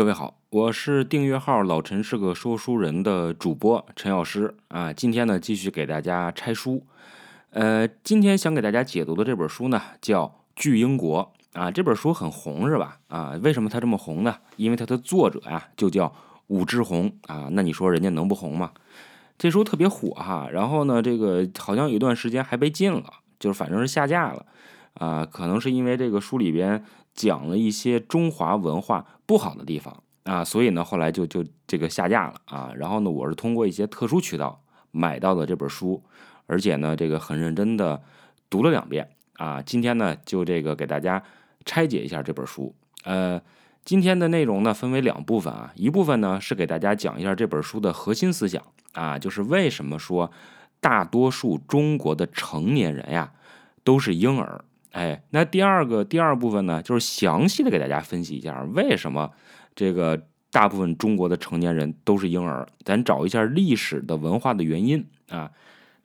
各位好，我是订阅号“老陈是个说书人”的主播陈老师啊。今天呢，继续给大家拆书。呃，今天想给大家解读的这本书呢，叫《巨婴国》啊。这本书很红是吧？啊，为什么它这么红呢？因为它的作者呀，就叫武志红啊。那你说人家能不红吗？这书特别火哈。然后呢，这个好像有一段时间还被禁了，就是反正是下架了啊。可能是因为这个书里边。讲了一些中华文化不好的地方啊，所以呢，后来就就这个下架了啊。然后呢，我是通过一些特殊渠道买到的这本书，而且呢，这个很认真的读了两遍啊。今天呢，就这个给大家拆解一下这本书。呃，今天的内容呢，分为两部分啊，一部分呢是给大家讲一下这本书的核心思想啊，就是为什么说大多数中国的成年人呀都是婴儿。哎，那第二个第二部分呢，就是详细的给大家分析一下为什么这个大部分中国的成年人都是婴儿，咱找一下历史的文化的原因啊。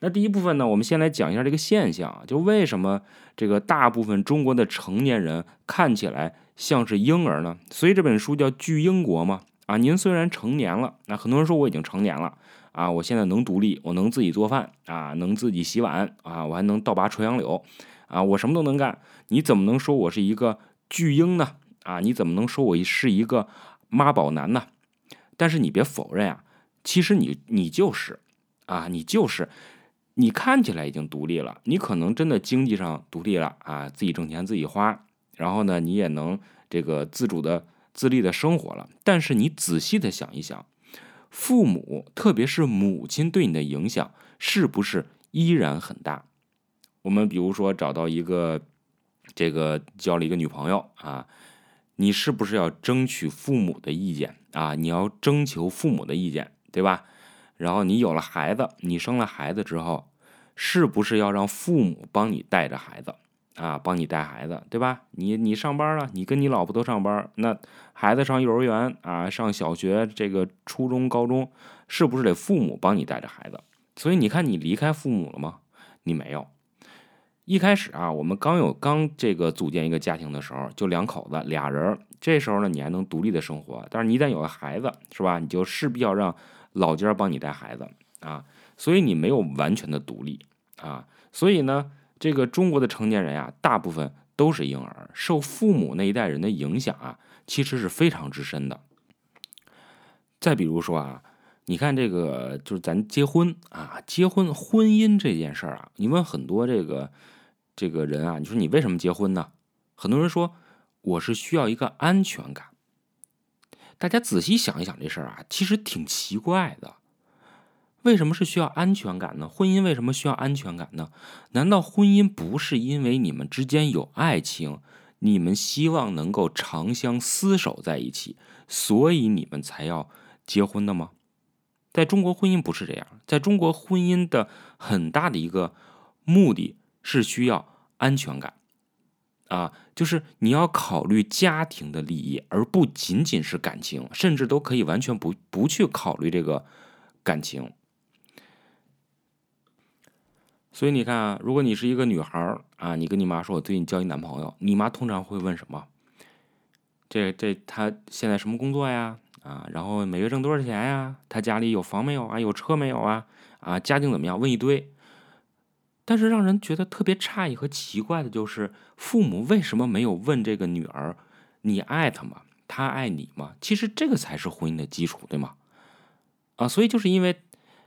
那第一部分呢，我们先来讲一下这个现象，就为什么这个大部分中国的成年人看起来像是婴儿呢？所以这本书叫《巨婴国》嘛。啊，您虽然成年了，那很多人说我已经成年了啊，我现在能独立，我能自己做饭啊，能自己洗碗啊，我还能倒拔垂杨柳。啊，我什么都能干，你怎么能说我是一个巨婴呢？啊，你怎么能说我是一个妈宝男呢？但是你别否认啊，其实你你就是啊，你就是，你看起来已经独立了，你可能真的经济上独立了啊，自己挣钱自己花，然后呢，你也能这个自主的自立的生活了。但是你仔细的想一想，父母特别是母亲对你的影响是不是依然很大？我们比如说找到一个，这个交了一个女朋友啊，你是不是要争取父母的意见啊？你要征求父母的意见，对吧？然后你有了孩子，你生了孩子之后，是不是要让父母帮你带着孩子啊？帮你带孩子，对吧？你你上班了，你跟你老婆都上班，那孩子上幼儿园啊，上小学，这个初中、高中，是不是得父母帮你带着孩子？所以你看，你离开父母了吗？你没有。一开始啊，我们刚有刚这个组建一个家庭的时候，就两口子俩人，这时候呢，你还能独立的生活。但是你一旦有了孩子，是吧？你就势必要让老家帮你带孩子啊，所以你没有完全的独立啊。所以呢，这个中国的成年人啊，大部分都是婴儿，受父母那一代人的影响啊，其实是非常之深的。再比如说啊，你看这个，就是咱结婚啊，结婚婚姻这件事儿啊，你问很多这个。这个人啊，你说你为什么结婚呢？很多人说我是需要一个安全感。大家仔细想一想这事儿啊，其实挺奇怪的。为什么是需要安全感呢？婚姻为什么需要安全感呢？难道婚姻不是因为你们之间有爱情，你们希望能够长相厮守在一起，所以你们才要结婚的吗？在中国，婚姻不是这样。在中国，婚姻的很大的一个目的。是需要安全感，啊，就是你要考虑家庭的利益，而不仅仅是感情，甚至都可以完全不不去考虑这个感情。所以你看啊，如果你是一个女孩啊，你跟你妈说，我最近交一男朋友，你妈通常会问什么？这这他现在什么工作呀？啊，然后每月挣多少钱呀？他家里有房没有啊？有车没有啊？啊，家境怎么样？问一堆。但是让人觉得特别诧异和奇怪的就是，父母为什么没有问这个女儿：“你爱他吗？他爱你吗？”其实这个才是婚姻的基础，对吗？啊，所以就是因为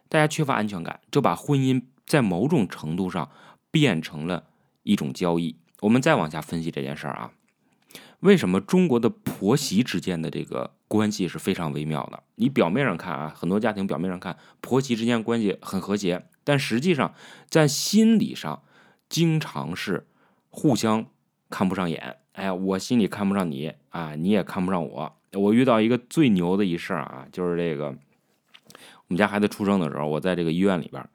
大家缺乏安全感，就把婚姻在某种程度上变成了一种交易。我们再往下分析这件事儿啊，为什么中国的婆媳之间的这个关系是非常微妙的？你表面上看啊，很多家庭表面上看婆媳之间关系很和谐。但实际上，在心理上，经常是互相看不上眼。哎，我心里看不上你啊，你也看不上我。我遇到一个最牛的一事儿啊，就是这个我们家孩子出生的时候，我在这个医院里边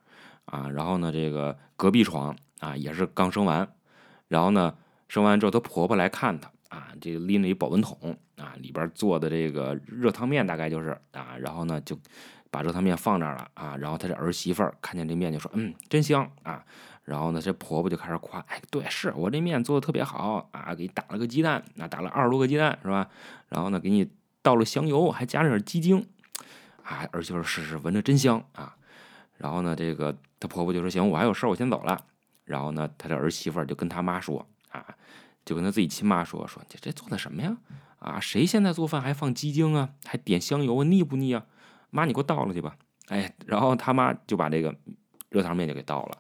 啊，然后呢，这个隔壁床啊也是刚生完，然后呢，生完之后，她婆婆来看她啊，这个拎着一保温桶啊，里边做的这个热汤面，大概就是啊，然后呢就。把热汤面放那儿了啊，然后他这儿媳妇儿看见这面就说：“嗯，真香啊！”然后呢，这婆婆就开始夸：“哎，对，是我这面做的特别好啊，给你打了个鸡蛋，那打了二十多个鸡蛋是吧？然后呢，给你倒了香油，还加了点鸡精，啊，儿媳妇试试，闻着真香啊。然后呢，这个她婆婆就说：“行，我还有事儿，我先走了。”然后呢，她的儿媳妇儿就跟她妈说：“啊，就跟她自己亲妈说，说这这做的什么呀？啊，谁现在做饭还放鸡精啊？还点香油啊？腻不腻啊？妈，你给我倒了去吧。”哎，然后他妈就把这个热汤面就给倒了。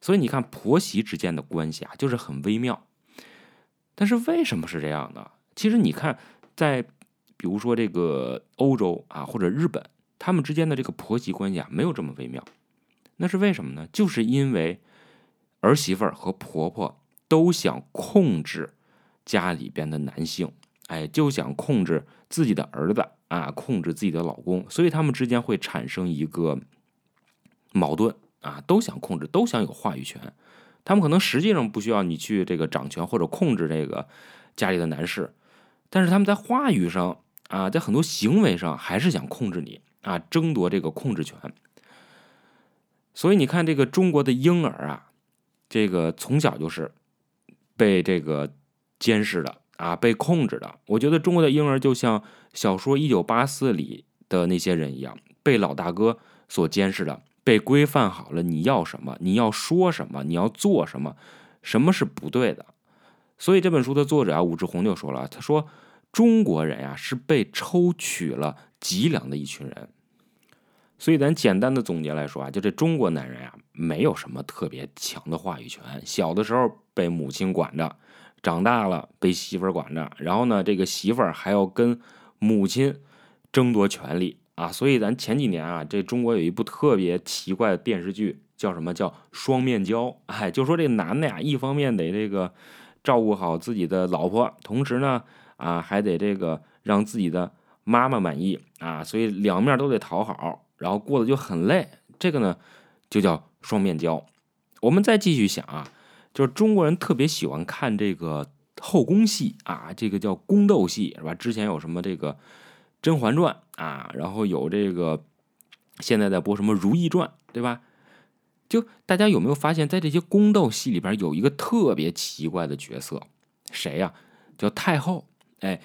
所以你看，婆媳之间的关系啊，就是很微妙。但是为什么是这样呢？其实你看，在比如说这个欧洲啊，或者日本，他们之间的这个婆媳关系啊，没有这么微妙。那是为什么呢？就是因为儿媳妇儿和婆婆都想控制家里边的男性，哎，就想控制自己的儿子啊，控制自己的老公，所以他们之间会产生一个矛盾啊，都想控制，都想有话语权。他们可能实际上不需要你去这个掌权或者控制这个家里的男士，但是他们在话语上啊，在很多行为上还是想控制你啊，争夺这个控制权。所以你看，这个中国的婴儿啊，这个从小就是被这个监视的啊，被控制的。我觉得中国的婴儿就像小说《一九八四》里的那些人一样，被老大哥所监视的。被规范好了，你要什么，你要说什么，你要做什么，什么是不对的。所以这本书的作者啊，武志红就说了，他说中国人呀是被抽取了脊梁的一群人。所以咱简单的总结来说啊，就这中国男人呀，没有什么特别强的话语权。小的时候被母亲管着，长大了被媳妇管着，然后呢，这个媳妇还要跟母亲争夺权利。啊，所以咱前几年啊，这中国有一部特别奇怪的电视剧，叫什么叫双面胶？哎，就说这男的呀，一方面得这个照顾好自己的老婆，同时呢，啊，还得这个让自己的妈妈满意啊，所以两面都得讨好，然后过得就很累。这个呢，就叫双面胶。我们再继续想啊，就是中国人特别喜欢看这个后宫戏啊，这个叫宫斗戏是吧？之前有什么这个。《甄嬛传》啊，然后有这个，现在在播什么《如懿传》，对吧？就大家有没有发现，在这些宫斗戏里边，有一个特别奇怪的角色，谁呀？叫太后。哎，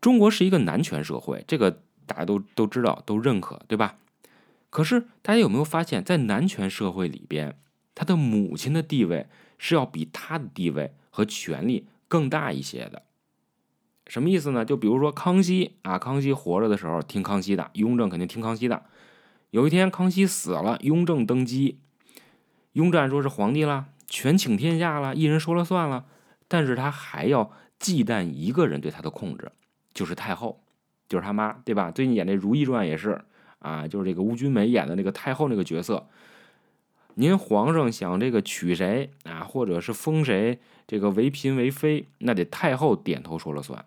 中国是一个男权社会，这个大家都都知道，都认可，对吧？可是大家有没有发现，在男权社会里边，他的母亲的地位是要比他的地位和权力更大一些的。什么意思呢？就比如说康熙啊，康熙活着的时候听康熙的，雍正肯定听康熙的。有一天康熙死了，雍正登基，雍正说是皇帝了，权倾天下了，一人说了算了。但是他还要忌惮一个人对他的控制，就是太后，就是他妈，对吧？最近演这《如懿传》也是啊，就是这个邬君梅演的那个太后那个角色。您皇上想这个娶谁啊，或者是封谁这个为嫔为妃，那得太后点头说了算。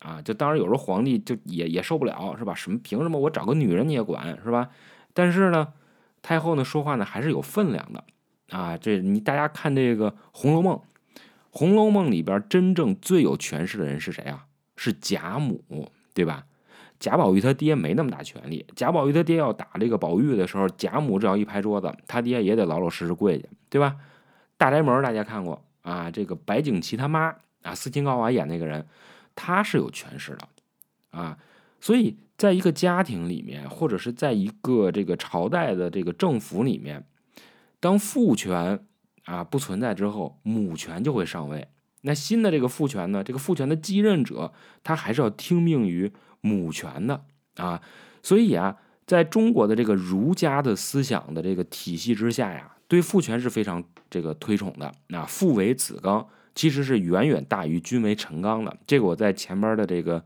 啊，就当然有时候皇帝就也也受不了，是吧？什么凭什么我找个女人你也管，是吧？但是呢，太后呢说话呢还是有分量的啊。这你大家看这个《红楼梦》，《红楼梦》里边真正最有权势的人是谁啊？是贾母，对吧？贾宝玉他爹没那么大权力。贾宝玉他爹要打这个宝玉的时候，贾母只要一拍桌子，他爹也得老老实实跪下，对吧？大宅门大家看过啊？这个白景琦他妈啊，斯琴高娃演那个人。他是有权势的，啊，所以在一个家庭里面，或者是在一个这个朝代的这个政府里面，当父权啊不存在之后，母权就会上位。那新的这个父权呢，这个父权的继任者，他还是要听命于母权的啊。所以啊，在中国的这个儒家的思想的这个体系之下呀，对父权是非常这个推崇的。那父为子纲。其实是远远大于君为臣纲的，这个我在前边的这个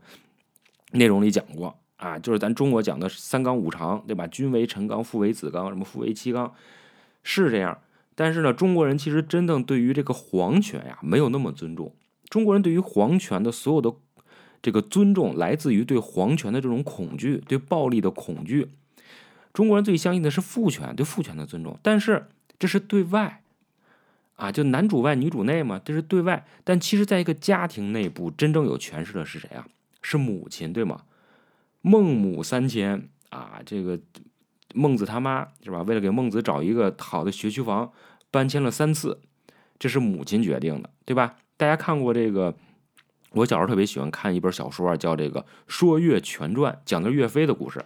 内容里讲过啊，就是咱中国讲的三纲五常，对吧？君为臣纲，父为子纲，什么父为妻纲，是这样。但是呢，中国人其实真正对于这个皇权呀，没有那么尊重。中国人对于皇权的所有的这个尊重，来自于对皇权的这种恐惧，对暴力的恐惧。中国人最相信的是父权，对父权的尊重，但是这是对外。啊，就男主外女主内嘛，这是对外。但其实，在一个家庭内部，真正有权势的是谁啊？是母亲，对吗？孟母三迁啊，这个孟子他妈是吧？为了给孟子找一个好的学区房，搬迁了三次，这是母亲决定的，对吧？大家看过这个《我小时候特别喜欢看一本小说，叫这个《说岳全传》，讲的岳飞的故事。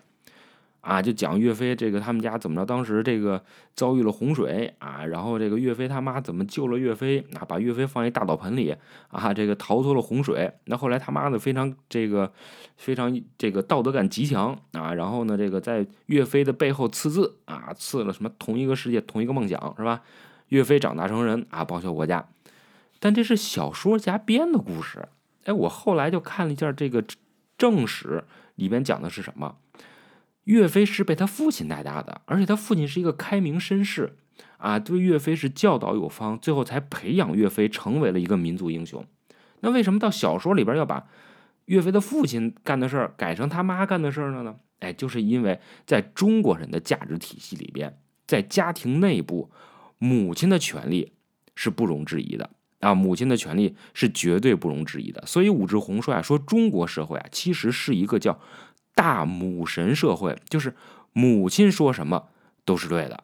啊，就讲岳飞这个他们家怎么着，当时这个遭遇了洪水啊，然后这个岳飞他妈怎么救了岳飞啊，把岳飞放一大澡盆里啊，这个逃脱了洪水。那后来他妈呢非常这个非常这个道德感极强啊，然后呢这个在岳飞的背后刺字啊，刺了什么同一个世界同一个梦想是吧？岳飞长大成人啊，报效国家。但这是小说家编的故事。哎，我后来就看了一下这个正史里边讲的是什么。岳飞是被他父亲带大的，而且他父亲是一个开明绅士，啊，对岳飞是教导有方，最后才培养岳飞成为了一个民族英雄。那为什么到小说里边要把岳飞的父亲干的事儿改成他妈干的事儿了呢？哎，就是因为在中国人的价值体系里边，在家庭内部，母亲的权利是不容置疑的啊，母亲的权利是绝对不容置疑的。所以武志红说啊，说中国社会啊，其实是一个叫。大母神社会就是母亲说什么都是对的，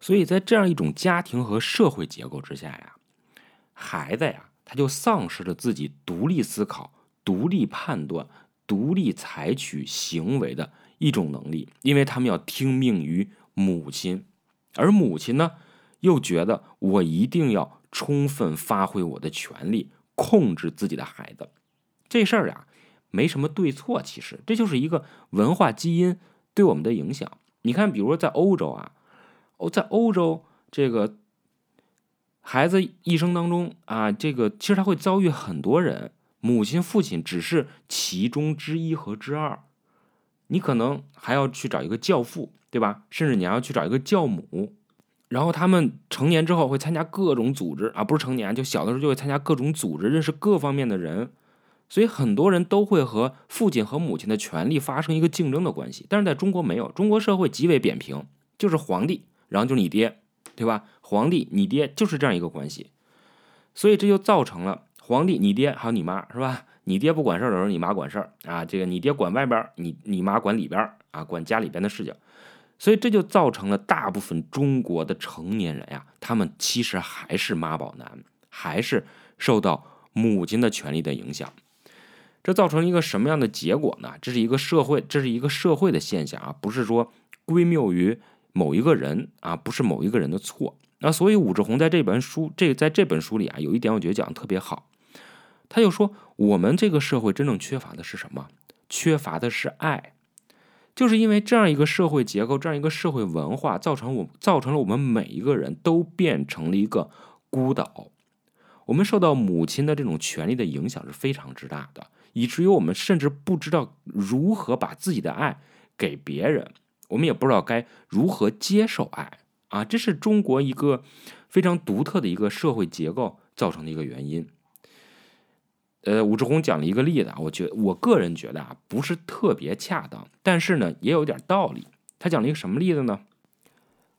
所以在这样一种家庭和社会结构之下呀，孩子呀他就丧失了自己独立思考、独立判断、独立采取行为的一种能力，因为他们要听命于母亲，而母亲呢又觉得我一定要充分发挥我的权利，控制自己的孩子，这事儿呀。没什么对错，其实这就是一个文化基因对我们的影响。你看，比如说在欧洲啊，哦，在欧洲这个孩子一生当中啊，这个其实他会遭遇很多人，母亲、父亲只是其中之一和之二，你可能还要去找一个教父，对吧？甚至你要去找一个教母，然后他们成年之后会参加各种组织啊，不是成年，就小的时候就会参加各种组织，认识各方面的人。所以很多人都会和父亲和母亲的权利发生一个竞争的关系，但是在中国没有，中国社会极为扁平，就是皇帝，然后就是你爹，对吧？皇帝，你爹就是这样一个关系，所以这就造成了皇帝、你爹还有你妈，是吧？你爹不管事儿的时候，你妈管事儿啊，这个你爹管外边，你你妈管里边啊，管家里边的事情，所以这就造成了大部分中国的成年人呀，他们其实还是妈宝男，还是受到母亲的权利的影响。这造成一个什么样的结果呢？这是一个社会，这是一个社会的现象啊，不是说归谬于某一个人啊，不是某一个人的错。那所以武志红在这本书，这在这本书里啊，有一点我觉得讲的特别好。他就说，我们这个社会真正缺乏的是什么？缺乏的是爱，就是因为这样一个社会结构，这样一个社会文化，造成我造成了我们每一个人都变成了一个孤岛。我们受到母亲的这种权利的影响是非常之大的。以至于我们甚至不知道如何把自己的爱给别人，我们也不知道该如何接受爱啊！这是中国一个非常独特的一个社会结构造成的一个原因。呃，武志红讲了一个例子啊，我觉我个人觉得啊，不是特别恰当，但是呢，也有点道理。他讲了一个什么例子呢？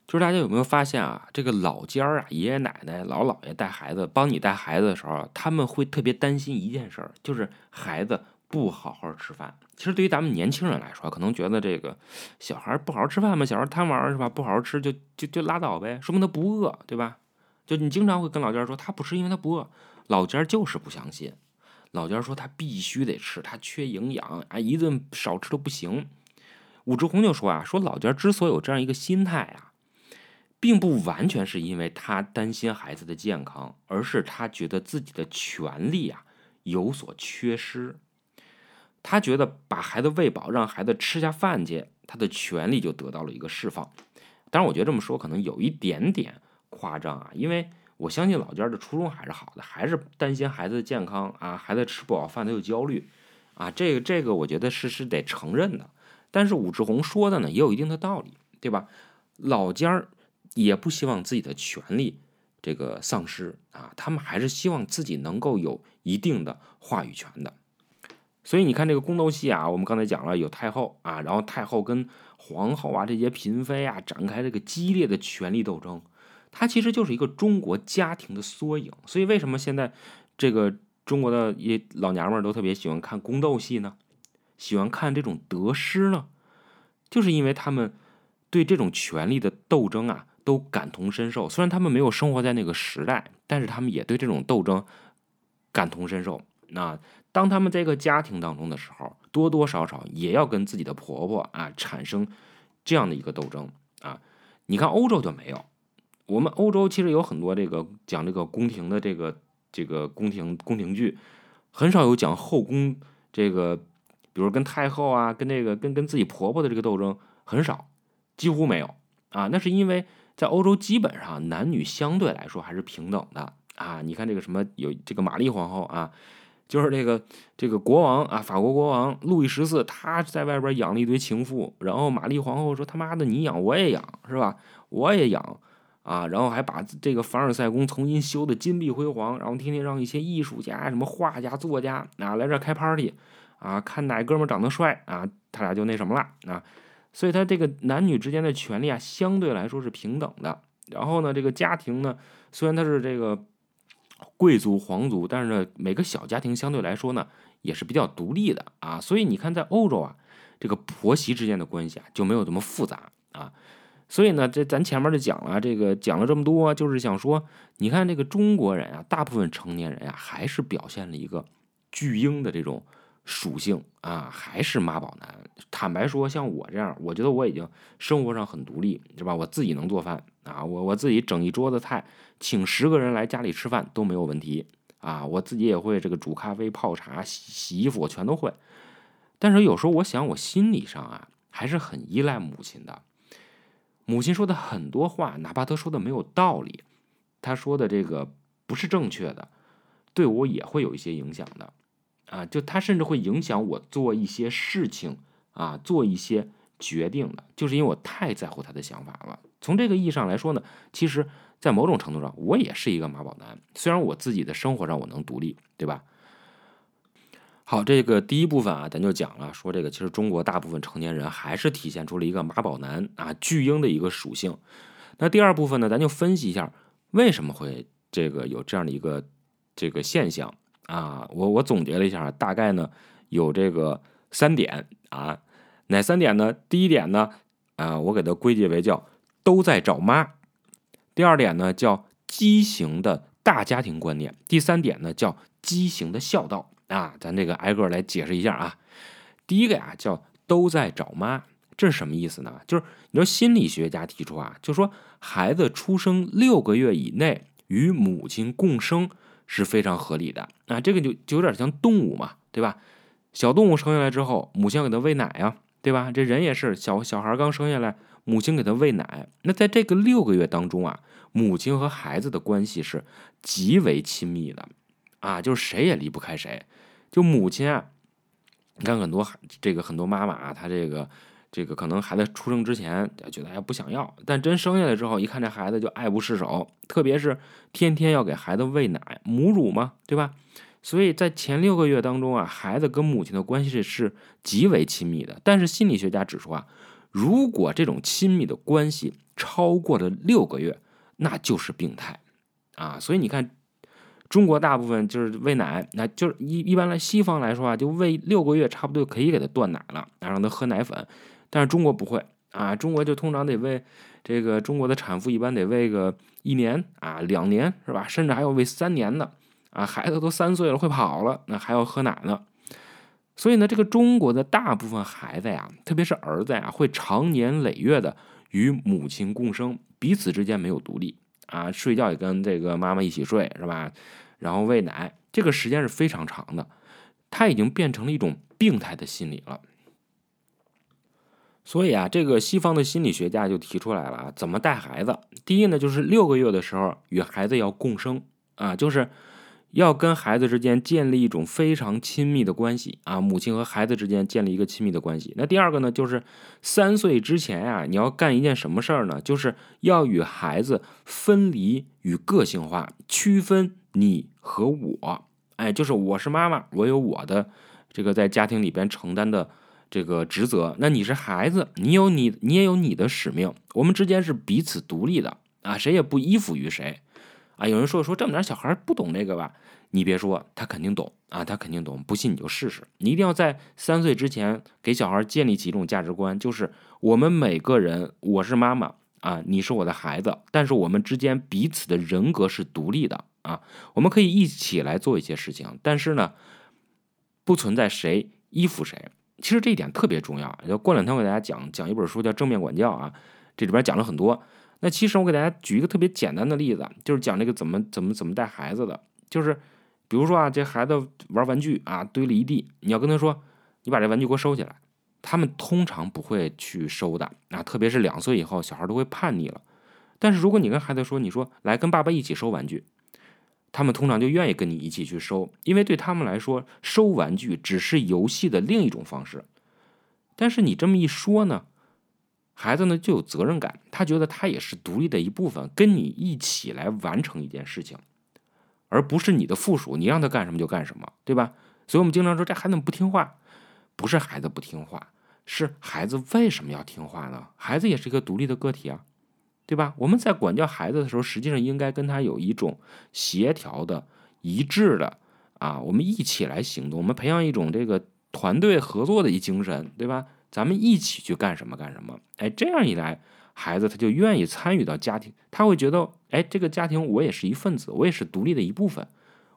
就是大家有没有发现啊，这个老家儿啊，爷爷奶奶、老姥爷带孩子，帮你带孩子的时候，他们会特别担心一件事儿，就是孩子不好好吃饭。其实对于咱们年轻人来说，可能觉得这个小孩不好好吃饭嘛，小孩贪玩是吧？不好好吃就就就拉倒呗，说明他不饿，对吧？就你经常会跟老家说他不吃，因为他不饿。老家就是不相信，老家说他必须得吃，他缺营养啊，一顿少吃都不行。武志红就说啊，说老家之所以有这样一个心态啊。并不完全是因为他担心孩子的健康，而是他觉得自己的权利啊有所缺失。他觉得把孩子喂饱，让孩子吃下饭去，他的权利就得到了一个释放。当然，我觉得这么说可能有一点点夸张啊，因为我相信老家的初衷还是好的，还是担心孩子的健康啊，孩子吃不饱饭他有焦虑啊，这个这个我觉得是是得承认的。但是武志红说的呢也有一定的道理，对吧？老家儿。也不希望自己的权利这个丧失啊，他们还是希望自己能够有一定的话语权的。所以你看这个宫斗戏啊，我们刚才讲了有太后啊，然后太后跟皇后啊这些嫔妃啊展开这个激烈的权力斗争，它其实就是一个中国家庭的缩影。所以为什么现在这个中国的一老娘们都特别喜欢看宫斗戏呢？喜欢看这种得失呢？就是因为他们对这种权力的斗争啊。都感同身受，虽然他们没有生活在那个时代，但是他们也对这种斗争感同身受那当他们在一个家庭当中的时候，多多少少也要跟自己的婆婆啊产生这样的一个斗争啊。你看欧洲就没有，我们欧洲其实有很多这个讲这个宫廷的这个这个宫廷宫廷剧，很少有讲后宫这个，比如跟太后啊，跟这个跟跟自己婆婆的这个斗争很少，几乎没有啊。那是因为在欧洲基本上男女相对来说还是平等的啊。你看这个什么有这个玛丽皇后啊。就是这个这个国王啊，法国国王路易十四，他在外边养了一堆情妇，然后玛丽皇后说：“他妈的，你养我也养，是吧？我也养啊！”然后还把这个凡尔赛宫重新修的金碧辉煌，然后天天让一些艺术家、什么画家、作家啊来这开 party 啊，看哪哥们长得帅啊，他俩就那什么了啊。所以他这个男女之间的权利啊，相对来说是平等的。然后呢，这个家庭呢，虽然他是这个。贵族皇族，但是呢，每个小家庭相对来说呢，也是比较独立的啊。所以你看，在欧洲啊，这个婆媳之间的关系啊，就没有这么复杂啊。所以呢，这咱前面就讲了，这个讲了这么多，就是想说，你看这个中国人啊，大部分成年人呀，还是表现了一个巨婴的这种属性啊，还是妈宝男。坦白说，像我这样，我觉得我已经生活上很独立，是吧？我自己能做饭啊，我我自己整一桌子菜。请十个人来家里吃饭都没有问题啊！我自己也会这个煮咖啡、泡茶、洗洗衣服，我全都会。但是有时候我想，我心理上啊还是很依赖母亲的。母亲说的很多话，哪怕她说的没有道理，她说的这个不是正确的，对我也会有一些影响的啊！就她甚至会影响我做一些事情啊，做一些决定的，就是因为我太在乎她的想法了。从这个意义上来说呢，其实。在某种程度上，我也是一个妈宝男。虽然我自己的生活上我能独立，对吧？好，这个第一部分啊，咱就讲了，说这个其实中国大部分成年人还是体现出了一个妈宝男啊巨婴的一个属性。那第二部分呢，咱就分析一下为什么会这个有这样的一个这个现象啊。我我总结了一下，大概呢有这个三点啊，哪三点呢？第一点呢，啊，我给它归结为叫都在找妈。第二点呢，叫畸形的大家庭观念；第三点呢，叫畸形的孝道啊。咱这个挨个来解释一下啊。第一个呀，叫都在找妈，这是什么意思呢？就是你说心理学家提出啊，就说孩子出生六个月以内与母亲共生是非常合理的啊。这个就就有点像动物嘛，对吧？小动物生下来之后，母亲要给它喂奶呀，对吧？这人也是，小小孩刚生下来。母亲给他喂奶，那在这个六个月当中啊，母亲和孩子的关系是极为亲密的，啊，就是谁也离不开谁。就母亲啊，你看很多孩这个很多妈妈啊，她这个这个可能孩子出生之前觉得还不想要，但真生下来之后，一看这孩子就爱不释手，特别是天天要给孩子喂奶，母乳嘛，对吧？所以在前六个月当中啊，孩子跟母亲的关系是极为亲密的。但是心理学家指出啊。如果这种亲密的关系超过了六个月，那就是病态啊！所以你看，中国大部分就是喂奶，那就是一一般来西方来说啊，就喂六个月差不多就可以给他断奶了，啊，让他喝奶粉。但是中国不会啊，中国就通常得喂这个中国的产妇一般得喂个一年啊，两年是吧？甚至还要喂三年的啊，孩子都三岁了会跑了，那还要喝奶呢。所以呢，这个中国的大部分孩子呀，特别是儿子呀，会长年累月的与母亲共生，彼此之间没有独立啊，睡觉也跟这个妈妈一起睡，是吧？然后喂奶，这个时间是非常长的，他已经变成了一种病态的心理了。所以啊，这个西方的心理学家就提出来了啊，怎么带孩子？第一呢，就是六个月的时候与孩子要共生啊，就是。要跟孩子之间建立一种非常亲密的关系啊，母亲和孩子之间建立一个亲密的关系。那第二个呢，就是三岁之前呀，你要干一件什么事儿呢？就是要与孩子分离与个性化，区分你和我。哎，就是我是妈妈，我有我的这个在家庭里边承担的这个职责。那你是孩子，你有你，你也有你的使命。我们之间是彼此独立的啊，谁也不依附于谁。啊，有人说说这么点小孩不懂这个吧？你别说，他肯定懂啊，他肯定懂。不信你就试试。你一定要在三岁之前给小孩建立起一种价值观，就是我们每个人，我是妈妈啊，你是我的孩子，但是我们之间彼此的人格是独立的啊。我们可以一起来做一些事情，但是呢，不存在谁依附谁。其实这一点特别重要。就过两天我给大家讲讲一本书叫《正面管教》啊，这里边讲了很多。那其实我给大家举一个特别简单的例子，就是讲这个怎么怎么怎么带孩子的。就是比如说啊，这孩子玩玩具啊，堆了一地，你要跟他说，你把这玩具给我收起来。他们通常不会去收的啊，特别是两岁以后，小孩都会叛逆了。但是如果你跟孩子说，你说来跟爸爸一起收玩具。他们通常就愿意跟你一起去收，因为对他们来说，收玩具只是游戏的另一种方式。但是你这么一说呢，孩子呢就有责任感，他觉得他也是独立的一部分，跟你一起来完成一件事情，而不是你的附属，你让他干什么就干什么，对吧？所以我们经常说这孩子不听话，不是孩子不听话，是孩子为什么要听话呢？孩子也是一个独立的个体啊。对吧？我们在管教孩子的时候，实际上应该跟他有一种协调的、一致的啊，我们一起来行动，我们培养一种这个团队合作的一精神，对吧？咱们一起去干什么干什么？哎，这样一来，孩子他就愿意参与到家庭，他会觉得，哎，这个家庭我也是一份子，我也是独立的一部分，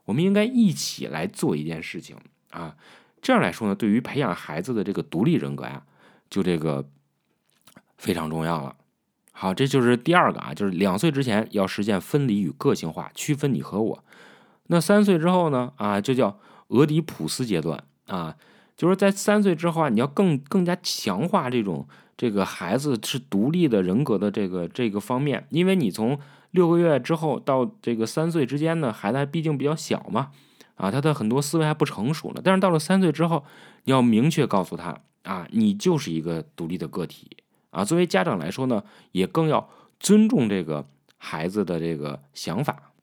我们应该一起来做一件事情啊。这样来说呢，对于培养孩子的这个独立人格呀，就这个非常重要了。好，这就是第二个啊，就是两岁之前要实现分离与个性化，区分你和我。那三岁之后呢？啊，就叫俄狄浦斯阶段啊，就是在三岁之后啊，你要更更加强化这种这个孩子是独立的人格的这个这个方面，因为你从六个月之后到这个三岁之间呢，孩子还毕竟比较小嘛，啊，他的很多思维还不成熟呢。但是到了三岁之后，你要明确告诉他啊，你就是一个独立的个体。啊，作为家长来说呢，也更要尊重这个孩子的这个想法，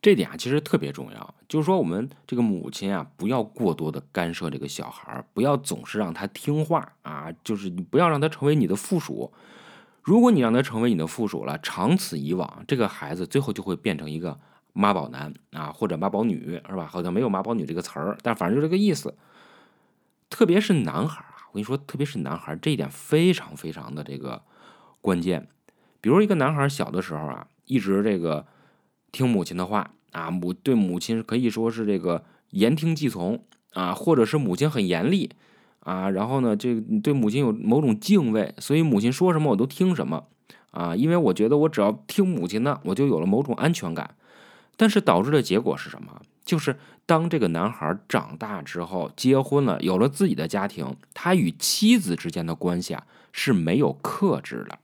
这点啊其实特别重要。就是说，我们这个母亲啊，不要过多的干涉这个小孩儿，不要总是让他听话啊，就是你不要让他成为你的附属。如果你让他成为你的附属了，长此以往，这个孩子最后就会变成一个妈宝男啊，或者妈宝女，是吧？好像没有妈宝女这个词儿，但反正就这个意思。特别是男孩啊。我跟你说，特别是男孩，这一点非常非常的这个关键。比如一个男孩小的时候啊，一直这个听母亲的话啊，母对母亲可以说是这个言听计从啊，或者是母亲很严厉啊，然后呢，这对母亲有某种敬畏，所以母亲说什么我都听什么啊，因为我觉得我只要听母亲的，我就有了某种安全感。但是导致的结果是什么？就是当这个男孩长大之后，结婚了，有了自己的家庭，他与妻子之间的关系啊是没有克制的，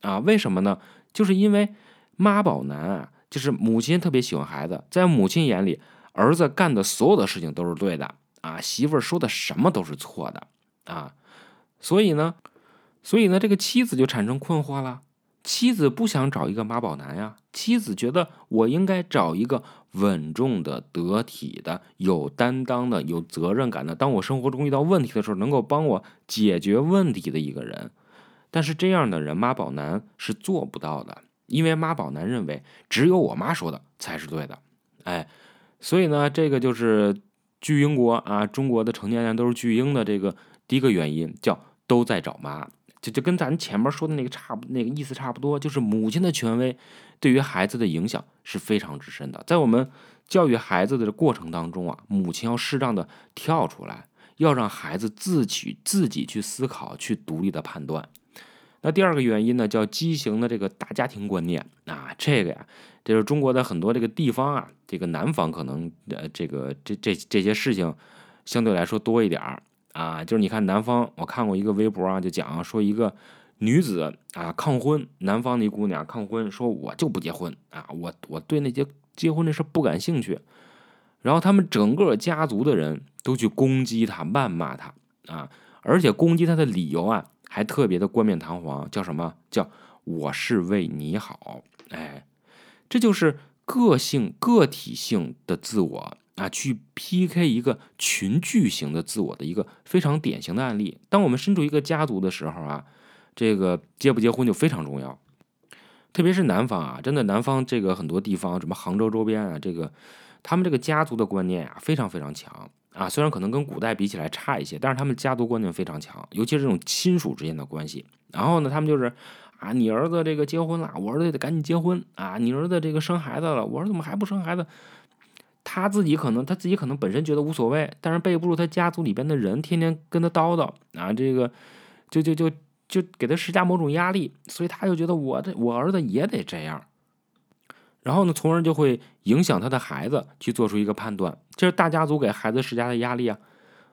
啊，为什么呢？就是因为妈宝男啊，就是母亲特别喜欢孩子，在母亲眼里，儿子干的所有的事情都是对的，啊，媳妇儿说的什么都是错的，啊，所以呢，所以呢，这个妻子就产生困惑了。妻子不想找一个妈宝男呀，妻子觉得我应该找一个稳重的、得体的、有担当的、有责任感的。当我生活中遇到问题的时候，能够帮我解决问题的一个人。但是这样的人，妈宝男是做不到的，因为妈宝男认为只有我妈说的才是对的。哎，所以呢，这个就是巨婴国啊，中国的成年人都是巨婴的这个第一个原因，叫都在找妈。就就跟咱前面说的那个差不那个意思差不多，就是母亲的权威对于孩子的影响是非常之深的。在我们教育孩子的过程当中啊，母亲要适当的跳出来，要让孩子自己自己去思考，去独立的判断。那第二个原因呢，叫畸形的这个大家庭观念啊，这个呀，这是中国的很多这个地方啊，这个南方可能呃这个这这这些事情相对来说多一点儿。啊，就是你看南方，我看过一个微博啊，就讲说一个女子啊抗婚，南方的一姑娘抗婚，说我就不结婚啊，我我对那些结婚的事不感兴趣。然后他们整个家族的人都去攻击她、谩骂她啊，而且攻击她的理由啊还特别的冠冕堂皇，叫什么叫我是为你好？哎，这就是个性、个体性的自我。啊，去 PK 一个群聚型的自我的一个非常典型的案例。当我们身处一个家族的时候啊，这个结不结婚就非常重要。特别是南方啊，真的南方这个很多地方，什么杭州周边啊，这个他们这个家族的观念啊非常非常强啊。虽然可能跟古代比起来差一些，但是他们家族观念非常强，尤其是这种亲属之间的关系。然后呢，他们就是啊，你儿子这个结婚了，我儿子得赶紧结婚啊。你儿子这个生孩子了，我儿子怎么还不生孩子？他自己可能他自己可能本身觉得无所谓，但是背不住他家族里边的人天天跟他叨叨啊，这个就就就就给他施加某种压力，所以他就觉得我这我儿子也得这样。然后呢，从而就会影响他的孩子去做出一个判断，这是大家族给孩子施加的压力啊。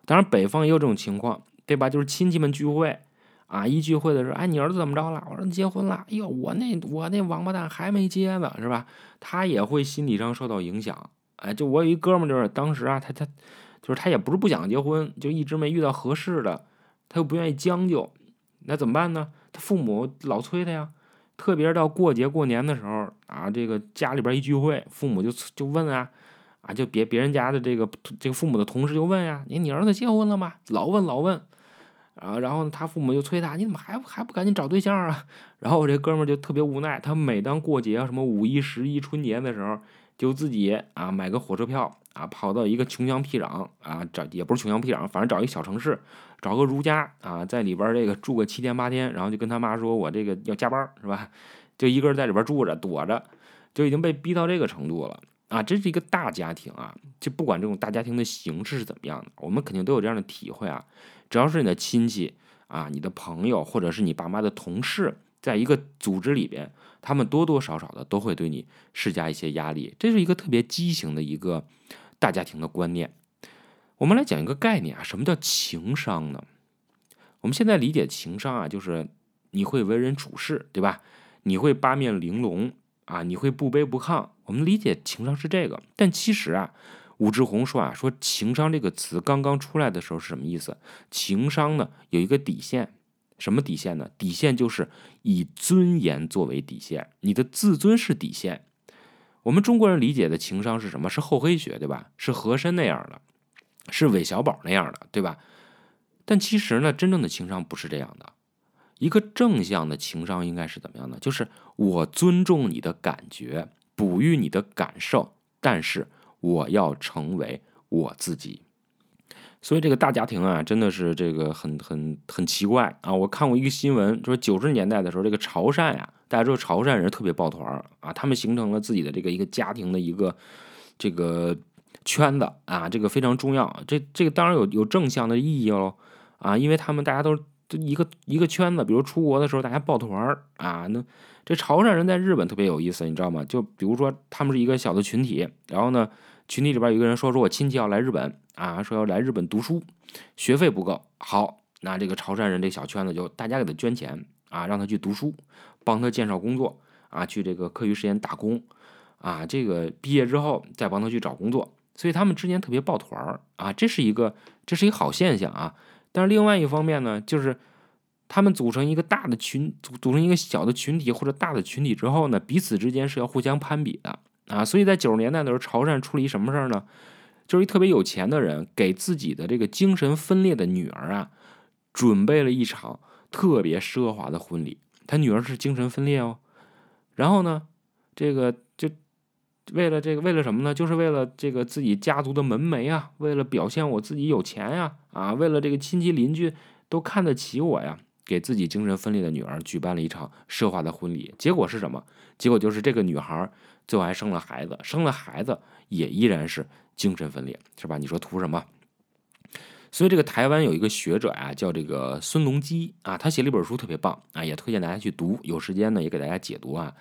当然，北方也有这种情况，对吧？就是亲戚们聚会啊，一聚会的时候，哎，你儿子怎么着了？我儿子结婚了。哎呦，我那我那王八蛋还没结呢，是吧？他也会心理上受到影响。哎，就我有一哥们，就是当时啊，他他就是他也不是不想结婚，就一直没遇到合适的，他又不愿意将就，那怎么办呢？他父母老催他呀。特别是到过节过年的时候啊，这个家里边一聚会，父母就就问啊，啊，就别别人家的这个这个父母的同事就问呀，你你儿子结婚了吗？老问老问，啊，然后他父母就催他，你怎么还还不赶紧找对象啊？然后我这哥们就特别无奈，他每当过节啊什么五一、十一、春节的时候，就自己啊买个火车票啊，跑到一个穷乡僻壤啊，找也不是穷乡僻壤，反正找一小城市。找个如家啊，在里边这个住个七天八天，然后就跟他妈说：“我这个要加班，是吧？”就一个人在里边住着躲着，就已经被逼到这个程度了啊！这是一个大家庭啊，就不管这种大家庭的形式是怎么样的，我们肯定都有这样的体会啊。只要是你的亲戚啊、你的朋友，或者是你爸妈的同事，在一个组织里边，他们多多少少的都会对你施加一些压力，这是一个特别畸形的一个大家庭的观念。我们来讲一个概念啊，什么叫情商呢？我们现在理解情商啊，就是你会为人处事，对吧？你会八面玲珑啊，你会不卑不亢。我们理解情商是这个，但其实啊，武志红说啊，说情商这个词刚刚出来的时候是什么意思？情商呢有一个底线，什么底线呢？底线就是以尊严作为底线，你的自尊是底线。我们中国人理解的情商是什么？是厚黑学，对吧？是和珅那样的。是韦小宝那样的，对吧？但其实呢，真正的情商不是这样的。一个正向的情商应该是怎么样的？就是我尊重你的感觉，哺育你的感受，但是我要成为我自己。所以这个大家庭啊，真的是这个很很很奇怪啊！我看过一个新闻，说九十年代的时候，这个潮汕呀，大家知道潮汕人特别抱团啊，他们形成了自己的这个一个家庭的一个这个。圈子啊，这个非常重要。这这个当然有有正向的意义喽啊，因为他们大家都一个一个圈子。比如出国的时候，大家抱团儿啊。那这潮汕人在日本特别有意思，你知道吗？就比如说他们是一个小的群体，然后呢，群体里边有一个人说说我亲戚要来日本啊，说要来日本读书，学费不够。好，那这个潮汕人这小圈子就大家给他捐钱啊，让他去读书，帮他介绍工作啊，去这个课余时间打工啊，这个毕业之后再帮他去找工作。所以他们之间特别抱团儿啊，这是一个这是一个好现象啊。但是另外一方面呢，就是他们组成一个大的群，组组成一个小的群体或者大的群体之后呢，彼此之间是要互相攀比的啊。所以在九十年代的时候，潮汕出了一什么事儿呢？就是一特别有钱的人给自己的这个精神分裂的女儿啊，准备了一场特别奢华的婚礼。他女儿是精神分裂哦，然后呢，这个就。为了这个，为了什么呢？就是为了这个自己家族的门楣啊，为了表现我自己有钱呀，啊，为了这个亲戚邻居都看得起我呀，给自己精神分裂的女儿举办了一场奢华的婚礼。结果是什么？结果就是这个女孩最后还生了孩子，生了孩子也依然是精神分裂，是吧？你说图什么？所以这个台湾有一个学者呀，叫这个孙隆基啊，他写了一本书特别棒啊，也推荐大家去读。有时间呢，也给大家解读啊。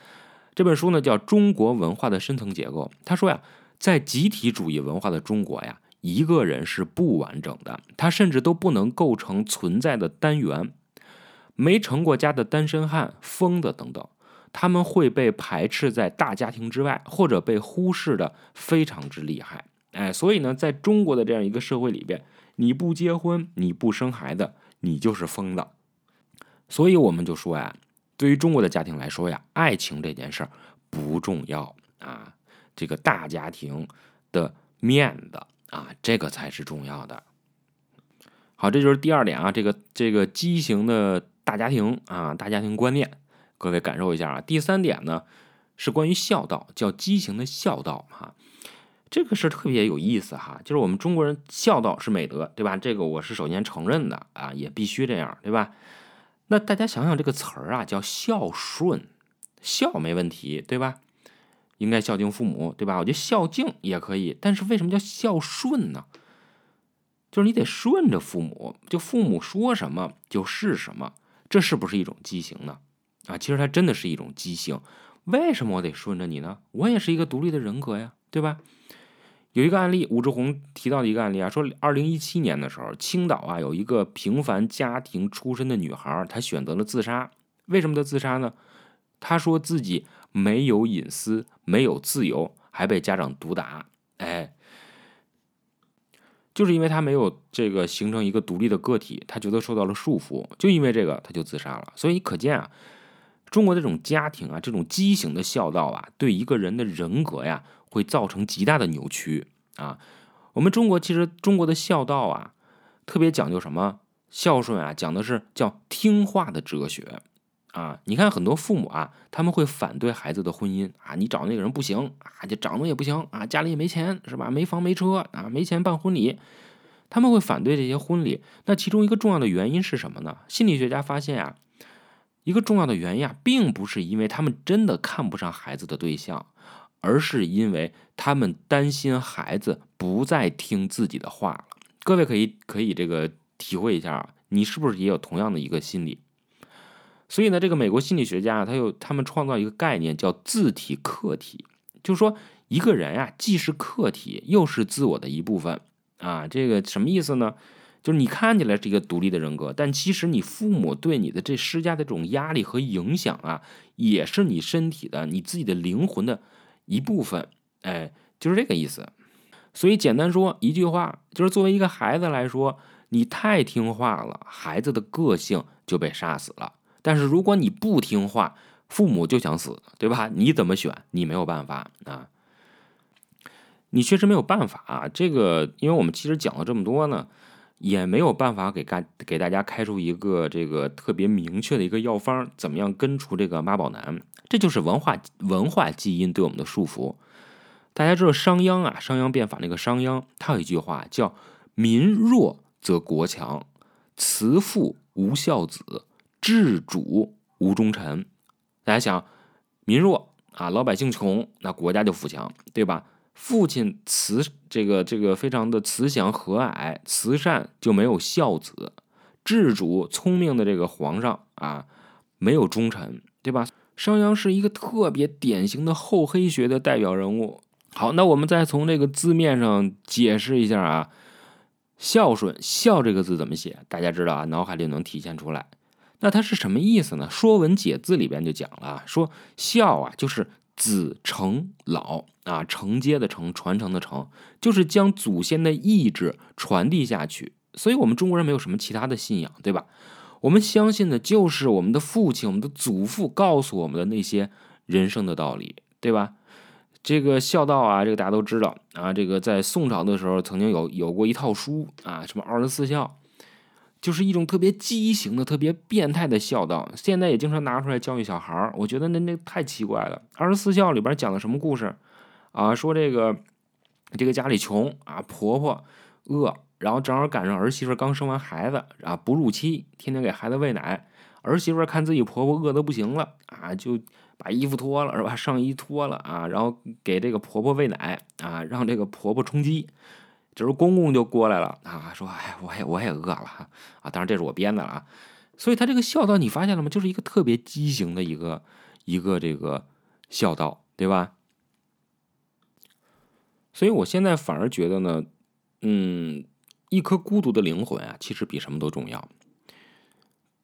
这本书呢叫《中国文化的深层结构》。他说呀，在集体主义文化的中国呀，一个人是不完整的，他甚至都不能构成存在的单元。没成过家的单身汉、疯子等等，他们会被排斥在大家庭之外，或者被忽视的非常之厉害。哎，所以呢，在中国的这样一个社会里边，你不结婚，你不生孩子，你就是疯子。所以我们就说呀。对于中国的家庭来说呀，爱情这件事儿不重要啊，这个大家庭的面子啊，这个才是重要的。好，这就是第二点啊，这个这个畸形的大家庭啊，大家庭观念，各位感受一下啊。第三点呢，是关于孝道，叫畸形的孝道哈，这个是特别有意思哈，就是我们中国人孝道是美德，对吧？这个我是首先承认的啊，也必须这样，对吧？那大家想想这个词儿啊，叫孝顺，孝没问题，对吧？应该孝敬父母，对吧？我觉得孝敬也可以，但是为什么叫孝顺呢？就是你得顺着父母，就父母说什么就是什么，这是不是一种畸形呢？啊，其实它真的是一种畸形。为什么我得顺着你呢？我也是一个独立的人格呀，对吧？有一个案例，武志红提到的一个案例啊，说二零一七年的时候，青岛啊有一个平凡家庭出身的女孩，她选择了自杀。为什么她自杀呢？她说自己没有隐私，没有自由，还被家长毒打。哎。就是因为她没有这个形成一个独立的个体，她觉得受到了束缚，就因为这个她就自杀了。所以可见啊，中国这种家庭啊，这种畸形的孝道啊，对一个人的人格呀，会造成极大的扭曲啊。我们中国其实中国的孝道啊，特别讲究什么孝顺啊，讲的是叫听话的哲学。啊，你看很多父母啊，他们会反对孩子的婚姻啊，你找那个人不行啊，就长得也不行啊，家里也没钱是吧？没房没车啊，没钱办婚礼，他们会反对这些婚礼。那其中一个重要的原因是什么呢？心理学家发现啊，一个重要的原因啊，并不是因为他们真的看不上孩子的对象，而是因为他们担心孩子不再听自己的话了。各位可以可以这个体会一下啊，你是不是也有同样的一个心理？所以呢，这个美国心理学家他又他们创造一个概念叫自体客体，就是说一个人啊，既是客体，又是自我的一部分啊。这个什么意思呢？就是你看起来是一个独立的人格，但其实你父母对你的这施加的这种压力和影响啊，也是你身体的、你自己的灵魂的一部分。哎，就是这个意思。所以简单说一句话，就是作为一个孩子来说，你太听话了，孩子的个性就被杀死了。但是如果你不听话，父母就想死，对吧？你怎么选？你没有办法啊，你确实没有办法啊。这个，因为我们其实讲了这么多呢，也没有办法给干给大家开出一个这个特别明确的一个药方，怎么样根除这个妈宝男？这就是文化文化基因对我们的束缚。大家知道商鞅啊，商鞅变法那个商鞅，他有一句话叫“民弱则国强，慈父无孝子”。治主无忠臣，大家想，民弱啊，老百姓穷，那国家就富强，对吧？父亲慈，这个这个非常的慈祥和蔼、慈善，就没有孝子；治主聪明的这个皇上啊，没有忠臣，对吧？商鞅是一个特别典型的厚黑学的代表人物。好，那我们再从这个字面上解释一下啊，孝顺，孝这个字怎么写？大家知道啊，脑海里能体现出来。那它是什么意思呢？《说文解字》里边就讲了，说孝啊，就是子承老啊，承接的承，传承的承，就是将祖先的意志传递下去。所以，我们中国人没有什么其他的信仰，对吧？我们相信的就是我们的父亲、我们的祖父告诉我们的那些人生的道理，对吧？这个孝道啊，这个大家都知道啊。这个在宋朝的时候，曾经有有过一套书啊，什么二十四孝。就是一种特别畸形的、特别变态的孝道，现在也经常拿出来教育小孩儿。我觉得那那太奇怪了。二十四孝里边讲的什么故事啊？说这个这个家里穷啊，婆婆饿，然后正好赶上儿媳妇刚生完孩子啊，哺乳期，天天给孩子喂奶。儿媳妇看自己婆婆饿得不行了啊，就把衣服脱了是吧？上衣脱了啊，然后给这个婆婆喂奶啊，让这个婆婆充饥。这时候公公就过来了啊，说：“哎，我也我也饿了啊！当然这是我编的了啊。所以他这个孝道你发现了吗？就是一个特别畸形的一个一个这个孝道，对吧？所以我现在反而觉得呢，嗯，一颗孤独的灵魂啊，其实比什么都重要。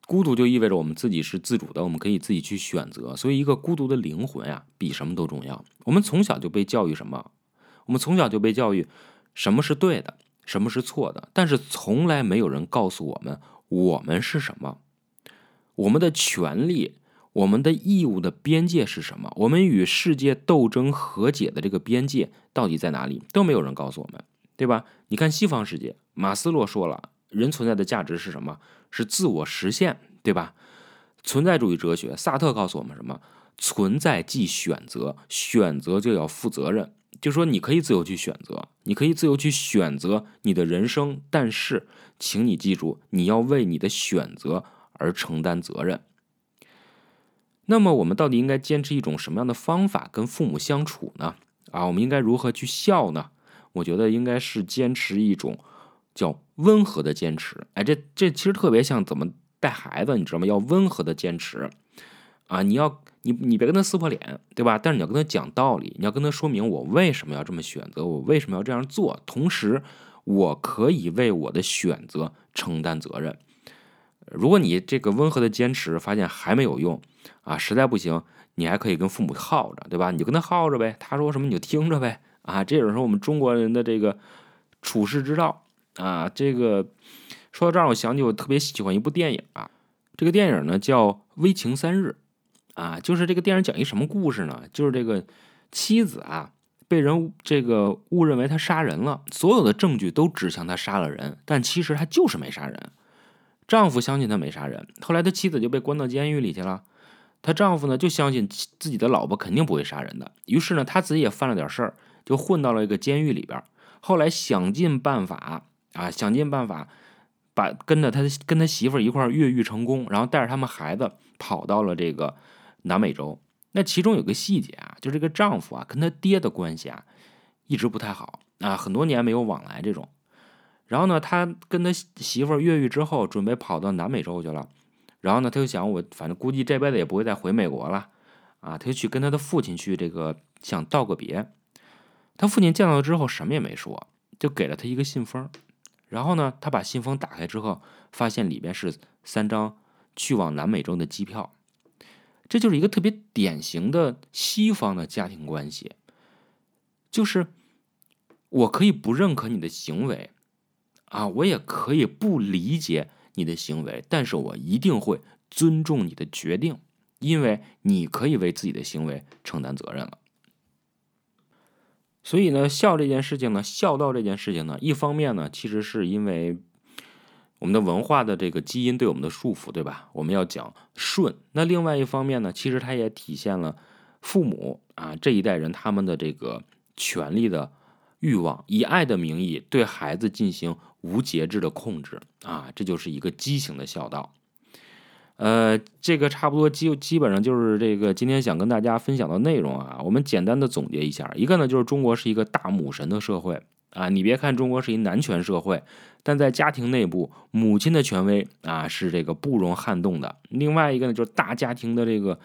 孤独就意味着我们自己是自主的，我们可以自己去选择。所以一个孤独的灵魂啊，比什么都重要。我们从小就被教育什么？我们从小就被教育。什么是对的，什么是错的？但是从来没有人告诉我们，我们是什么，我们的权利、我们的义务的边界是什么？我们与世界斗争和解的这个边界到底在哪里？都没有人告诉我们，对吧？你看西方世界，马斯洛说了，人存在的价值是什么？是自我实现，对吧？存在主义哲学，萨特告诉我们什么？存在即选择，选择就要负责任。就说你可以自由去选择，你可以自由去选择你的人生，但是，请你记住，你要为你的选择而承担责任。那么我们到底应该坚持一种什么样的方法跟父母相处呢？啊，我们应该如何去孝呢？我觉得应该是坚持一种叫温和的坚持。哎，这这其实特别像怎么带孩子，你知道吗？要温和的坚持啊！你要你你别跟他撕破脸，对吧？但是你要跟他讲道理，你要跟他说明我为什么要这么选择，我为什么要这样做，同时我可以为我的选择承担责任。如果你这个温和的坚持发现还没有用啊，实在不行，你还可以跟父母耗着，对吧？你就跟他耗着呗，他说什么你就听着呗。啊，这也是我们中国人的这个处世之道啊。这个说到这儿，我想起我特别喜欢一部电影啊。这个电影呢叫《危情三日》啊，就是这个电影讲一什么故事呢？就是这个妻子啊被人这个误认为他杀人了，所有的证据都指向他杀了人，但其实他就是没杀人。丈夫相信他没杀人，后来他妻子就被关到监狱里去了。她丈夫呢就相信自己的老婆肯定不会杀人的，于是呢他自己也犯了点事儿。就混到了一个监狱里边，后来想尽办法啊，想尽办法把跟着他跟他媳妇一块儿越狱成功，然后带着他们孩子跑到了这个南美洲。那其中有个细节啊，就这个丈夫啊跟他爹的关系啊一直不太好啊，很多年没有往来这种。然后呢，他跟他媳妇儿越狱之后，准备跑到南美洲去了。然后呢，他就想我反正估计这辈子也不会再回美国了啊，他就去跟他的父亲去这个想道个别。他父亲见到之后什么也没说，就给了他一个信封。然后呢，他把信封打开之后，发现里边是三张去往南美洲的机票。这就是一个特别典型的西方的家庭关系，就是我可以不认可你的行为，啊，我也可以不理解你的行为，但是我一定会尊重你的决定，因为你可以为自己的行为承担责任了。所以呢，孝这件事情呢，孝道这件事情呢，一方面呢，其实是因为我们的文化的这个基因对我们的束缚，对吧？我们要讲顺。那另外一方面呢，其实它也体现了父母啊这一代人他们的这个权利的欲望，以爱的名义对孩子进行无节制的控制啊，这就是一个畸形的孝道。呃，这个差不多基基本上就是这个今天想跟大家分享的内容啊。我们简单的总结一下，一个呢就是中国是一个大母神的社会啊。你别看中国是一男权社会，但在家庭内部，母亲的权威啊是这个不容撼动的。另外一个呢就是大家庭的这个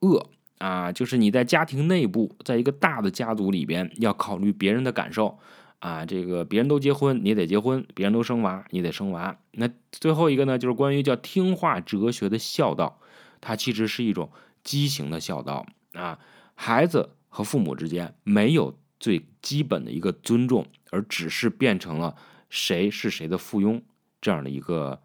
恶啊，就是你在家庭内部，在一个大的家族里边要考虑别人的感受。啊，这个别人都结婚，你得结婚；别人都生娃，你得生娃。那最后一个呢，就是关于叫听话哲学的孝道，它其实是一种畸形的孝道啊。孩子和父母之间没有最基本的一个尊重，而只是变成了谁是谁的附庸这样的一个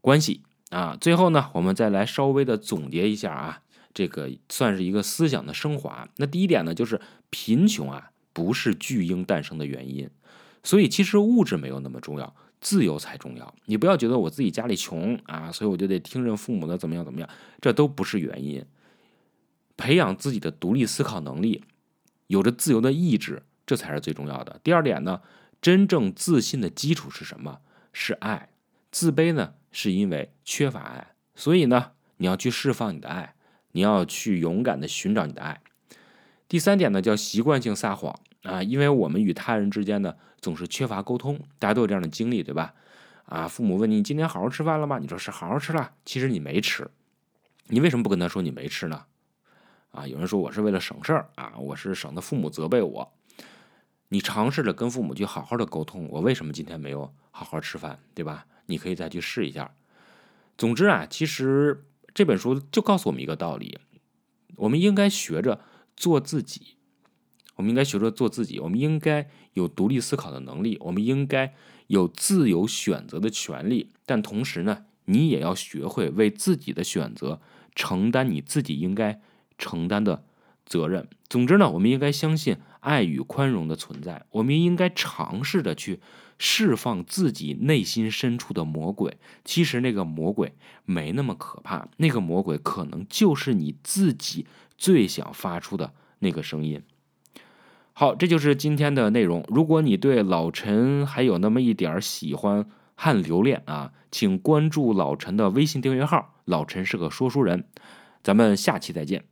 关系啊。最后呢，我们再来稍微的总结一下啊，这个算是一个思想的升华。那第一点呢，就是贫穷啊。不是巨婴诞生的原因，所以其实物质没有那么重要，自由才重要。你不要觉得我自己家里穷啊，所以我就得听任父母的怎么样怎么样，这都不是原因。培养自己的独立思考能力，有着自由的意志，这才是最重要的。第二点呢，真正自信的基础是什么？是爱。自卑呢，是因为缺乏爱。所以呢，你要去释放你的爱，你要去勇敢的寻找你的爱。第三点呢，叫习惯性撒谎。啊，因为我们与他人之间呢总是缺乏沟通，大家都有这样的经历，对吧？啊，父母问你今天好好吃饭了吗？你说是好好吃了，其实你没吃，你为什么不跟他说你没吃呢？啊，有人说我是为了省事儿啊，我是省得父母责备我。你尝试着跟父母去好好的沟通，我为什么今天没有好好吃饭，对吧？你可以再去试一下。总之啊，其实这本书就告诉我们一个道理：我们应该学着做自己。我们应该学着做自己，我们应该有独立思考的能力，我们应该有自由选择的权利。但同时呢，你也要学会为自己的选择承担你自己应该承担的责任。总之呢，我们应该相信爱与宽容的存在，我们应该尝试着去释放自己内心深处的魔鬼。其实那个魔鬼没那么可怕，那个魔鬼可能就是你自己最想发出的那个声音。好，这就是今天的内容。如果你对老陈还有那么一点喜欢和留恋啊，请关注老陈的微信订阅号“老陈是个说书人”。咱们下期再见。